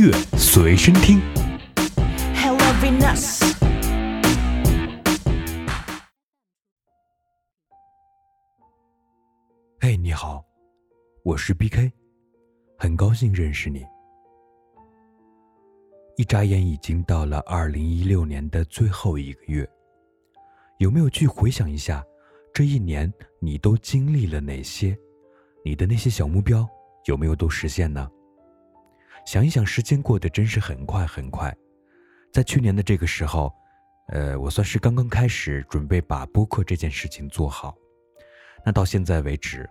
乐随身听。Hello Venus，嘿，你好，我是 BK，很高兴认识你。一眨眼已经到了二零一六年的最后一个月，有没有去回想一下，这一年你都经历了哪些？你的那些小目标有没有都实现呢？想一想，时间过得真是很快很快。在去年的这个时候，呃，我算是刚刚开始准备把播客这件事情做好。那到现在为止，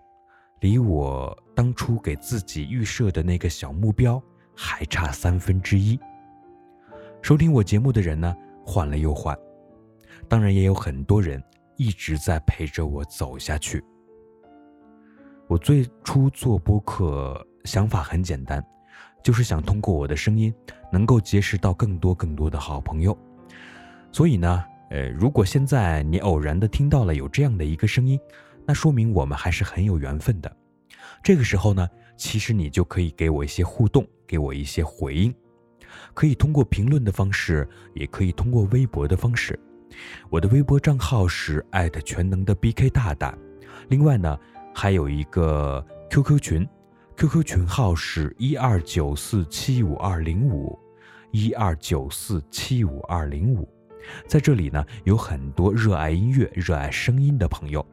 离我当初给自己预设的那个小目标还差三分之一。收听我节目的人呢，换了又换，当然也有很多人一直在陪着我走下去。我最初做播客想法很简单，就是想通过我的声音，能够结识到更多更多的好朋友。所以呢，呃，如果现在你偶然的听到了有这样的一个声音，那说明我们还是很有缘分的。这个时候呢，其实你就可以给我一些互动，给我一些回应，可以通过评论的方式，也可以通过微博的方式。我的微博账号是艾特全能的 BK 大大，另外呢，还有一个 QQ 群，QQ 群号是一二九四七五二零五，一二九四七五二零五。在这里呢，有很多热爱音乐、热爱声音的朋友。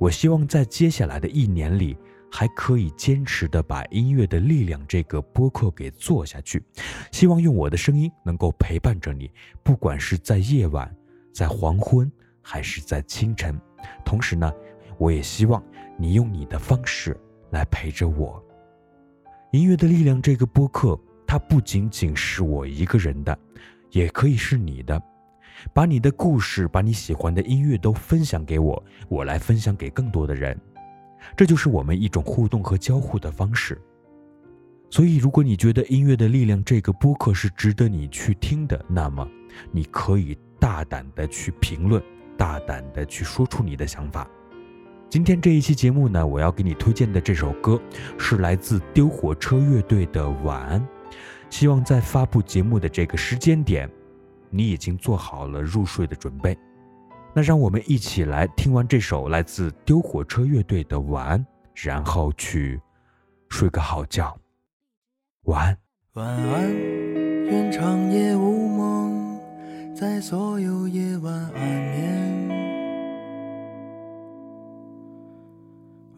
我希望在接下来的一年里，还可以坚持的把音乐的力量这个播客给做下去。希望用我的声音能够陪伴着你，不管是在夜晚、在黄昏，还是在清晨。同时呢，我也希望你用你的方式来陪着我。音乐的力量这个播客，它不仅仅是我一个人的，也可以是你的。把你的故事，把你喜欢的音乐都分享给我，我来分享给更多的人，这就是我们一种互动和交互的方式。所以，如果你觉得《音乐的力量》这个播客是值得你去听的，那么你可以大胆的去评论，大胆的去说出你的想法。今天这一期节目呢，我要给你推荐的这首歌是来自丢火车乐队的《晚安》，希望在发布节目的这个时间点。你已经做好了入睡的准备，那让我们一起来听完这首来自丢火车乐队的晚安，然后去睡个好觉。晚安。晚安，长夜无梦，在所有夜晚安眠。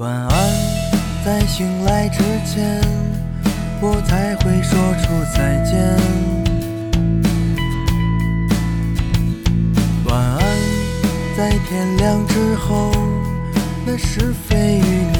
晚安，在醒来之前，我才会说出再见。晚安在天亮之后，那是非与你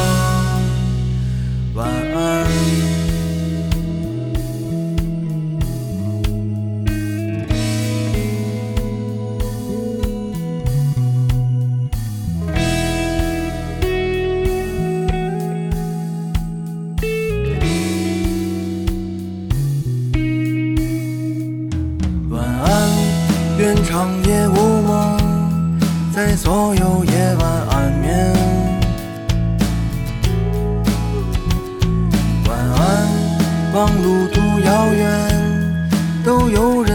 望路途遥远都有人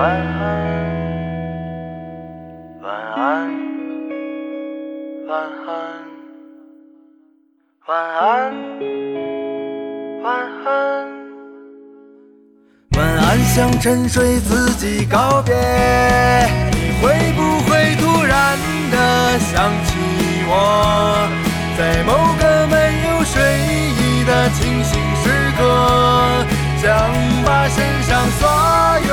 晚安，晚安，晚安，晚安，晚安。晚安，向沉睡自己告别。你会不会突然的想起我，在某个没有睡意的清醒时刻，想把身上所有